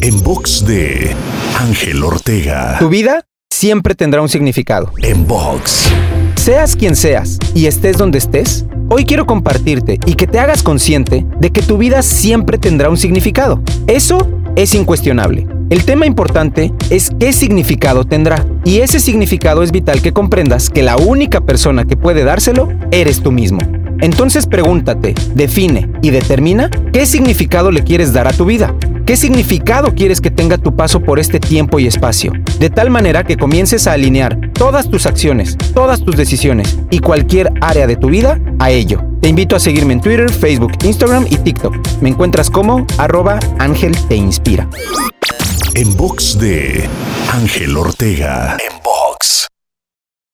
En box de Ángel Ortega. Tu vida siempre tendrá un significado. En box. Seas quien seas y estés donde estés, hoy quiero compartirte y que te hagas consciente de que tu vida siempre tendrá un significado. Eso es incuestionable. El tema importante es qué significado tendrá. Y ese significado es vital que comprendas que la única persona que puede dárselo eres tú mismo. Entonces pregúntate, define y determina qué significado le quieres dar a tu vida. ¿Qué significado quieres que tenga tu paso por este tiempo y espacio? De tal manera que comiences a alinear todas tus acciones, todas tus decisiones y cualquier área de tu vida a ello. Te invito a seguirme en Twitter, Facebook, Instagram y TikTok. Me encuentras como arroba Ángel Te Inspira. En box de Ángel Ortega. En.